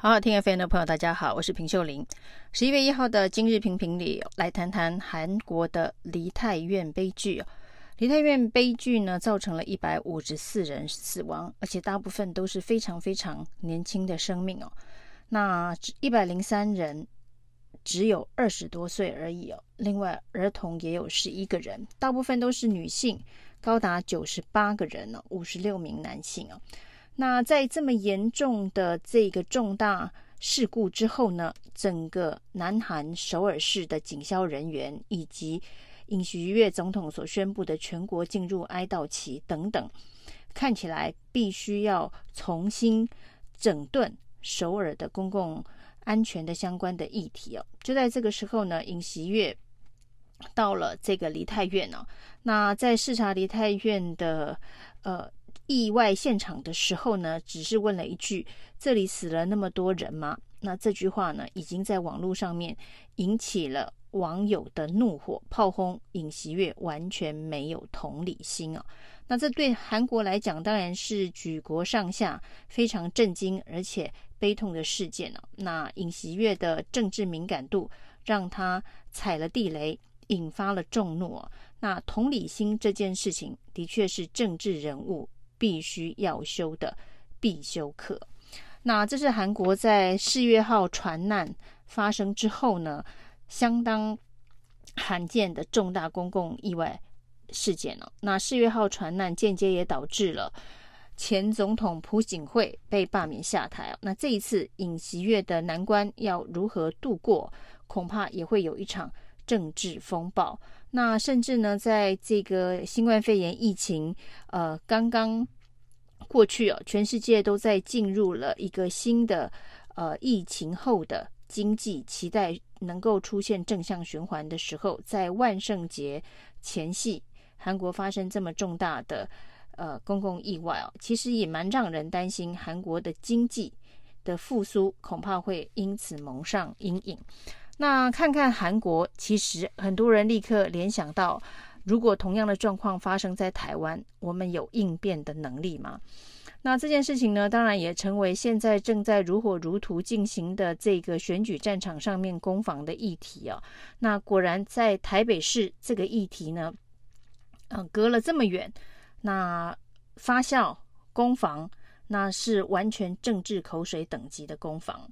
好，听 FM 的朋友，大家好，我是平秀玲。十一月一号的今日评评里，来谈谈韩国的梨泰院悲剧。梨泰院悲剧呢，造成了一百五十四人死亡，而且大部分都是非常非常年轻的生命哦。那一百零三人只有二十多岁而已哦。另外，儿童也有十一个人，大部分都是女性，高达九十八个人呢，五十六名男性哦。那在这么严重的这个重大事故之后呢，整个南韩首尔市的警消人员以及尹锡悦总统所宣布的全国进入哀悼期等等，看起来必须要重新整顿首尔的公共安全的相关的议题哦。就在这个时候呢，尹锡悦到了这个梨泰院哦，那在视察梨泰院的呃。意外现场的时候呢，只是问了一句：“这里死了那么多人吗？”那这句话呢，已经在网络上面引起了网友的怒火，炮轰尹锡悦完全没有同理心啊！那这对韩国来讲，当然是举国上下非常震惊而且悲痛的事件哦！那尹锡悦的政治敏感度让他踩了地雷，引发了众怒啊！那同理心这件事情，的确是政治人物。必须要修的必修课。那这是韩国在世越号船难发生之后呢，相当罕见的重大公共意外事件了。那世越号船难间接也导致了前总统朴槿惠被罢免下台。那这一次尹锡悦的难关要如何度过，恐怕也会有一场政治风暴。那甚至呢，在这个新冠肺炎疫情呃刚刚过去哦，全世界都在进入了一个新的呃疫情后的经济，期待能够出现正向循环的时候，在万圣节前夕，韩国发生这么重大的呃公共意外哦，其实也蛮让人担心，韩国的经济的复苏恐怕会因此蒙上阴影。那看看韩国，其实很多人立刻联想到，如果同样的状况发生在台湾，我们有应变的能力吗？那这件事情呢，当然也成为现在正在如火如荼进行的这个选举战场上面攻防的议题啊。那果然在台北市这个议题呢，嗯、隔了这么远，那发酵攻防，那是完全政治口水等级的攻防。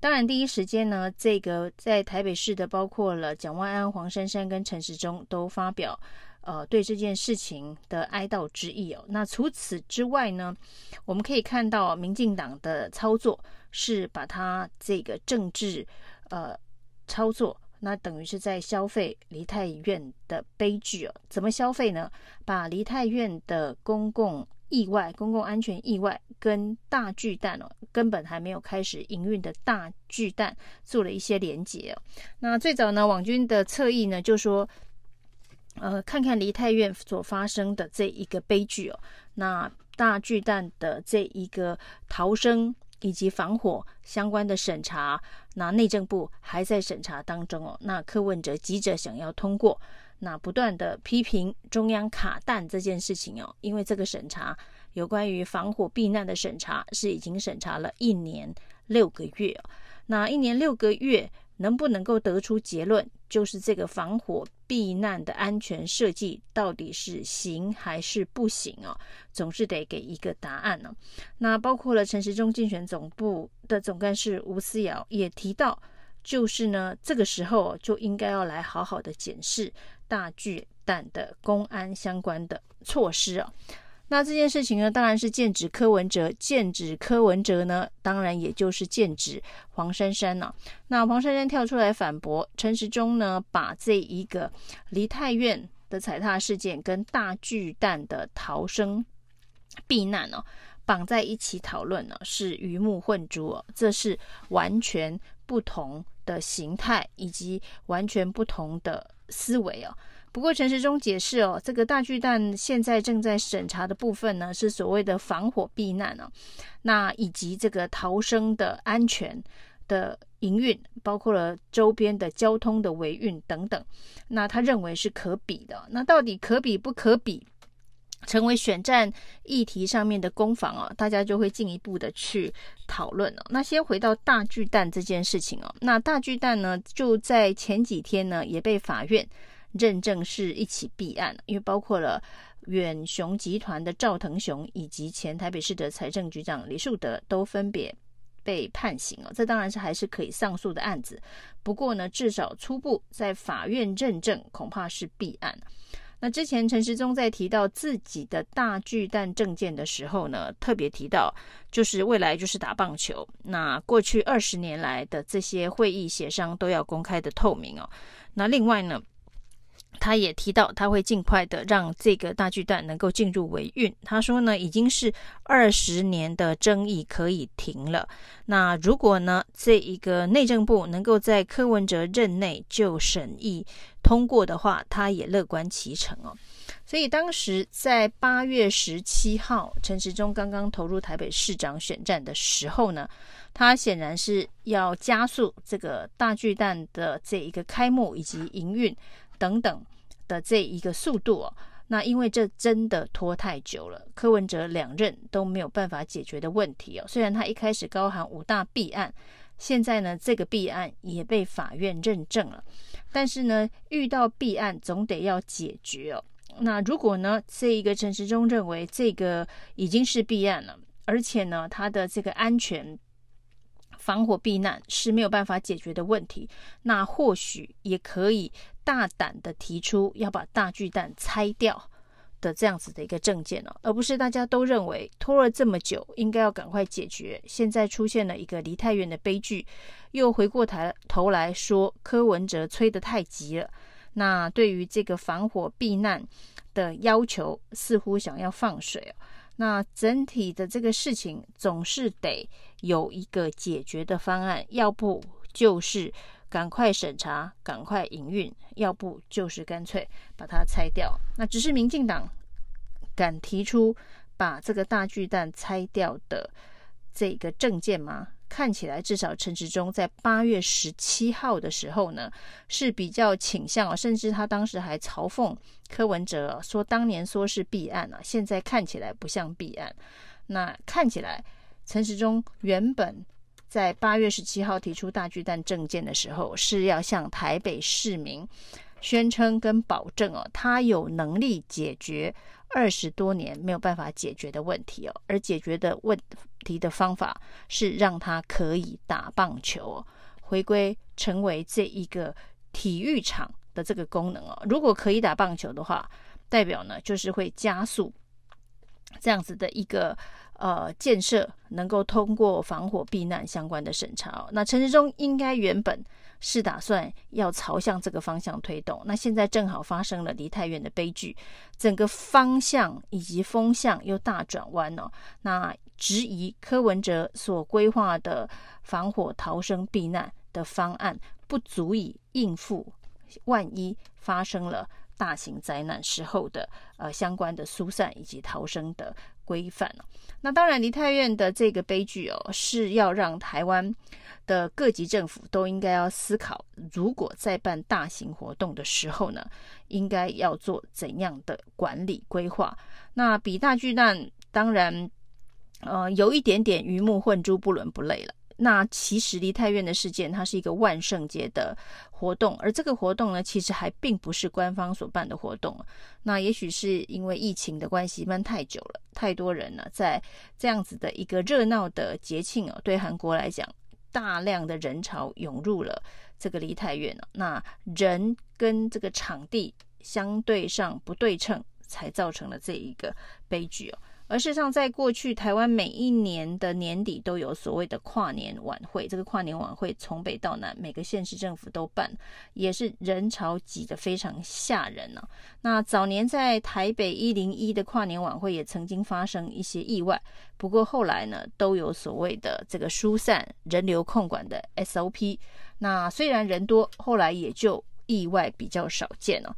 当然，第一时间呢，这个在台北市的包括了蒋万安、黄珊珊跟陈时中都发表呃对这件事情的哀悼之意哦。那除此之外呢，我们可以看到民进党的操作是把它这个政治呃操作，那等于是在消费梨泰院的悲剧哦。怎么消费呢？把梨泰院的公共意外、公共安全意外跟大巨蛋哦，根本还没有开始营运的大巨蛋做了一些连结哦。那最早呢，网军的侧翼呢就说，呃，看看梨泰院所发生的这一个悲剧哦，那大巨蛋的这一个逃生以及防火相关的审查，那内政部还在审查当中哦。那柯文哲急着想要通过。那不断的批评中央卡弹这件事情哦，因为这个审查有关于防火避难的审查是已经审查了一年六个月哦，那一年六个月能不能够得出结论，就是这个防火避难的安全设计到底是行还是不行哦，总是得给一个答案呢。那包括了陈时中竞选总部的总干事吴思瑶也提到。就是呢，这个时候就应该要来好好的检视大巨蛋的公安相关的措施啊。那这件事情呢，当然是剑指柯文哲，剑指柯文哲呢，当然也就是剑指黄珊珊呐。那黄珊珊跳出来反驳，陈时中呢，把这一个梨泰院的踩踏事件跟大巨蛋的逃生避难哦绑在一起讨论呢，是鱼目混珠哦，这是完全不同的形态以及完全不同的思维哦。不过陈时中解释哦，这个大巨蛋现在正在审查的部分呢，是所谓的防火避难哦，那以及这个逃生的安全的营运，包括了周边的交通的维运等等。那他认为是可比的。那到底可比不可比？成为选战议题上面的攻防哦，大家就会进一步的去讨论哦。那先回到大巨蛋这件事情哦，那大巨蛋呢，就在前几天呢，也被法院认证是一起弊案，因为包括了远雄集团的赵腾雄以及前台北市的财政局长李树德都分别被判刑哦。这当然是还是可以上诉的案子，不过呢，至少初步在法院认证，恐怕是弊案。那之前陈时中在提到自己的大巨蛋证件的时候呢，特别提到就是未来就是打棒球。那过去二十年来的这些会议协商都要公开的透明哦。那另外呢，他也提到他会尽快的让这个大巨蛋能够进入维运。他说呢，已经是二十年的争议可以停了。那如果呢，这一个内政部能够在柯文哲任内就审议。通过的话，他也乐观其成哦。所以当时在八月十七号，陈时中刚刚投入台北市长选战的时候呢，他显然是要加速这个大巨蛋的这一个开幕以及营运等等的这一个速度哦。那因为这真的拖太久了，柯文哲两任都没有办法解决的问题哦。虽然他一开始高喊五大弊案，现在呢这个弊案也被法院认证了。但是呢，遇到弊案总得要解决哦。那如果呢，这一个陈时中认为这个已经是弊案了，而且呢，他的这个安全防火避难是没有办法解决的问题，那或许也可以大胆的提出要把大巨蛋拆掉。的这样子的一个政见哦，而不是大家都认为拖了这么久，应该要赶快解决。现在出现了一个离太远的悲剧，又回过头头来说柯文哲催得太急了。那对于这个防火避难的要求，似乎想要放水哦。那整体的这个事情总是得有一个解决的方案，要不就是赶快审查，赶快营运，要不就是干脆把它拆掉。那只是民进党敢提出把这个大巨蛋拆掉的这个证件吗？看起来至少陈时中在八月十七号的时候呢是比较倾向，甚至他当时还嘲讽柯文哲说，当年说是弊案啊，现在看起来不像弊案。那看起来陈时中原本。在八月十七号提出大巨蛋政见的时候，是要向台北市民宣称跟保证哦，他有能力解决二十多年没有办法解决的问题哦，而解决的问题的方法是让他可以打棒球哦，回归成为这一个体育场的这个功能哦。如果可以打棒球的话，代表呢就是会加速这样子的一个。呃，建设能够通过防火避难相关的审查哦。那陈时中应该原本是打算要朝向这个方向推动，那现在正好发生了梨泰院的悲剧，整个方向以及风向又大转弯哦。那质疑柯文哲所规划的防火逃生避难的方案不足以应付，万一发生了大型灾难时候的呃相关的疏散以及逃生的规范哦。那当然，梨泰院的这个悲剧哦，是要让台湾的各级政府都应该要思考，如果在办大型活动的时候呢，应该要做怎样的管理规划。那比大巨蛋当然，呃，有一点点鱼目混珠，不伦不类了。那其实梨泰院的事件，它是一个万圣节的活动，而这个活动呢，其实还并不是官方所办的活动。那也许是因为疫情的关系，闷太久了，太多人呢，在这样子的一个热闹的节庆哦，对韩国来讲，大量的人潮涌入了这个梨泰院了，那人跟这个场地相对上不对称，才造成了这一个悲剧哦。而事实上，在过去台湾每一年的年底都有所谓的跨年晚会，这个跨年晚会从北到南每个县市政府都办，也是人潮挤得非常吓人呢、那早年在台北一零一的跨年晚会也曾经发生一些意外，不过后来呢都有所谓的这个疏散人流控管的 SOP。那虽然人多，后来也就意外比较少见了、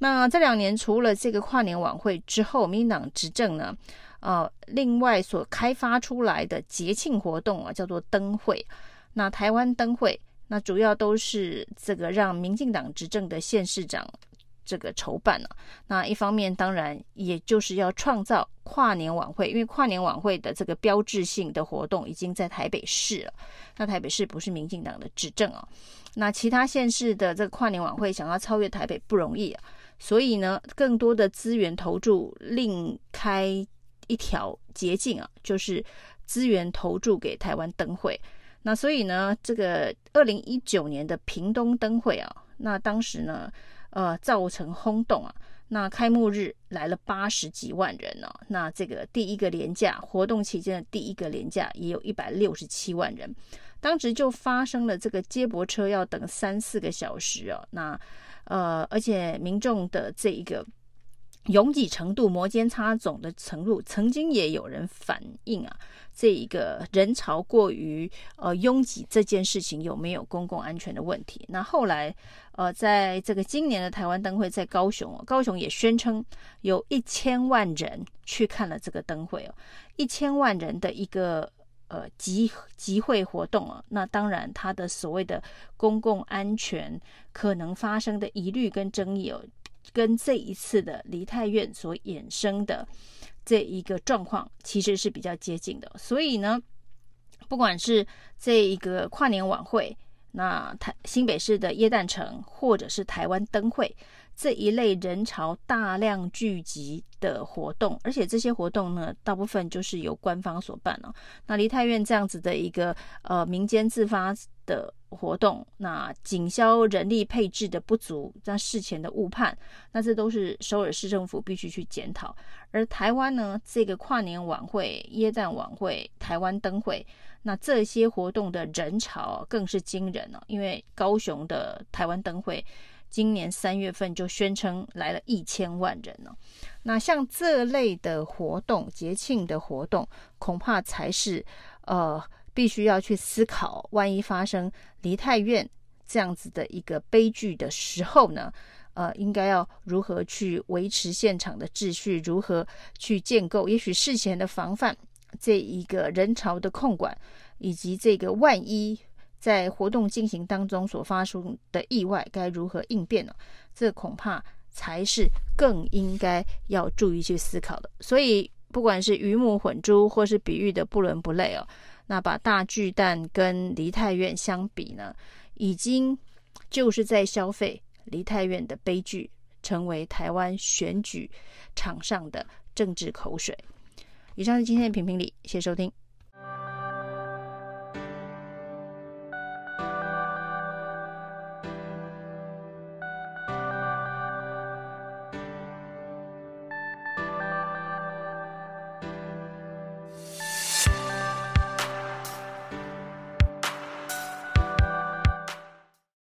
那这两年除了这个跨年晚会之后，民进党执政呢？呃，另外所开发出来的节庆活动啊，叫做灯会。那台湾灯会，那主要都是这个让民进党执政的县市长这个筹办了。那一方面当然也就是要创造跨年晚会，因为跨年晚会的这个标志性的活动已经在台北市了。那台北市不是民进党的执政啊，那其他县市的这个跨年晚会想要超越台北不容易啊。所以呢，更多的资源投注，另开一条捷径啊，就是资源投注给台湾灯会。那所以呢，这个二零一九年的屏东灯会啊，那当时呢，呃，造成轰动啊。那开幕日来了八十几万人呢，啊，那这个第一个连假活动期间的第一个连假也有一百六十七万人。当时就发生了这个接驳车要等三四个小时啊，那。呃，而且民众的这一个拥挤程度、摩肩擦踵的程度，曾经也有人反映啊，这一个人潮过于呃拥挤这件事情有没有公共安全的问题？那后来呃，在这个今年的台湾灯会在高雄，哦高雄也宣称有一千万人去看了这个灯会哦，一千万人的一个。呃，集集会活动啊，那当然，它的所谓的公共安全可能发生的疑虑跟争议哦，跟这一次的梨泰院所衍生的这一个状况，其实是比较接近的。所以呢，不管是这一个跨年晚会，那台新北市的耶诞城，或者是台湾灯会。这一类人潮大量聚集的活动，而且这些活动呢，大部分就是由官方所办哦。那梨泰院这样子的一个呃民间自发的活动，那警消人力配置的不足，在事前的误判，那这都是首尔市政府必须去检讨。而台湾呢，这个跨年晚会、耶诞晚会、台湾灯会，那这些活动的人潮更是惊人哦，因为高雄的台湾灯会。今年三月份就宣称来了一千万人呢，那像这类的活动、节庆的活动，恐怕才是呃必须要去思考，万一发生梨泰院这样子的一个悲剧的时候呢，呃，应该要如何去维持现场的秩序，如何去建构，也许事前的防范，这一个人潮的控管，以及这个万一。在活动进行当中所发生的意外该如何应变呢？这恐怕才是更应该要注意去思考的。所以，不管是鱼目混珠，或是比喻的不伦不类哦，那把大巨蛋跟梨泰院相比呢，已经就是在消费梨泰院的悲剧，成为台湾选举场上的政治口水。以上是今天的评评理，谢谢收听。